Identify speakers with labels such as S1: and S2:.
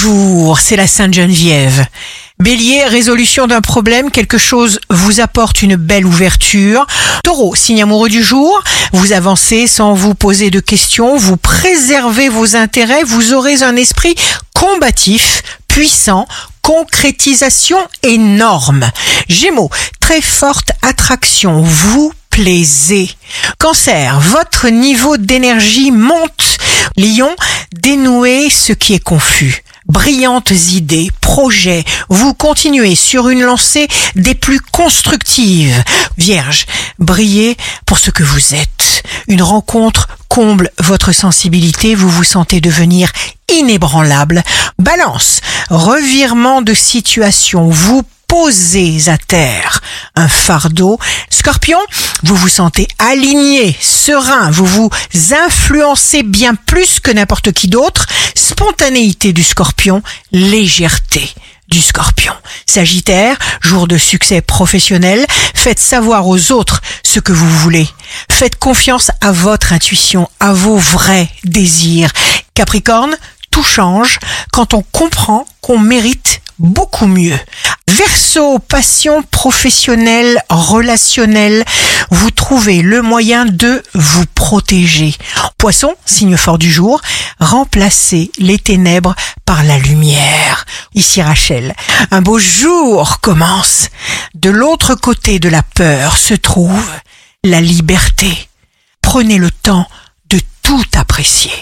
S1: Bonjour, c'est la Sainte Geneviève. Bélier, résolution d'un problème, quelque chose vous apporte une belle ouverture. Taureau, signe amoureux du jour, vous avancez sans vous poser de questions, vous préservez vos intérêts, vous aurez un esprit combatif, puissant, concrétisation énorme. Gémeaux, très forte attraction, vous plaisez. Cancer, votre niveau d'énergie monte. Lion, dénouez ce qui est confus. Brillantes idées, projets, vous continuez sur une lancée des plus constructives. Vierge, brillez pour ce que vous êtes. Une rencontre comble votre sensibilité, vous vous sentez devenir inébranlable. Balance, revirement de situation, vous posez à terre un fardeau. Scorpion, vous vous sentez aligné, serein, vous vous influencez bien plus que n'importe qui d'autre. Spontanéité du scorpion, légèreté du scorpion. Sagittaire, jour de succès professionnel, faites savoir aux autres ce que vous voulez. Faites confiance à votre intuition, à vos vrais désirs. Capricorne, tout change quand on comprend qu'on mérite beaucoup mieux. Verseau, passion professionnelle, relationnelle, vous trouvez le moyen de vous protéger. Poisson, signe fort du jour, remplacez les ténèbres par la lumière. Ici Rachel, un beau jour commence. De l'autre côté de la peur se trouve la liberté. Prenez le temps de tout apprécier.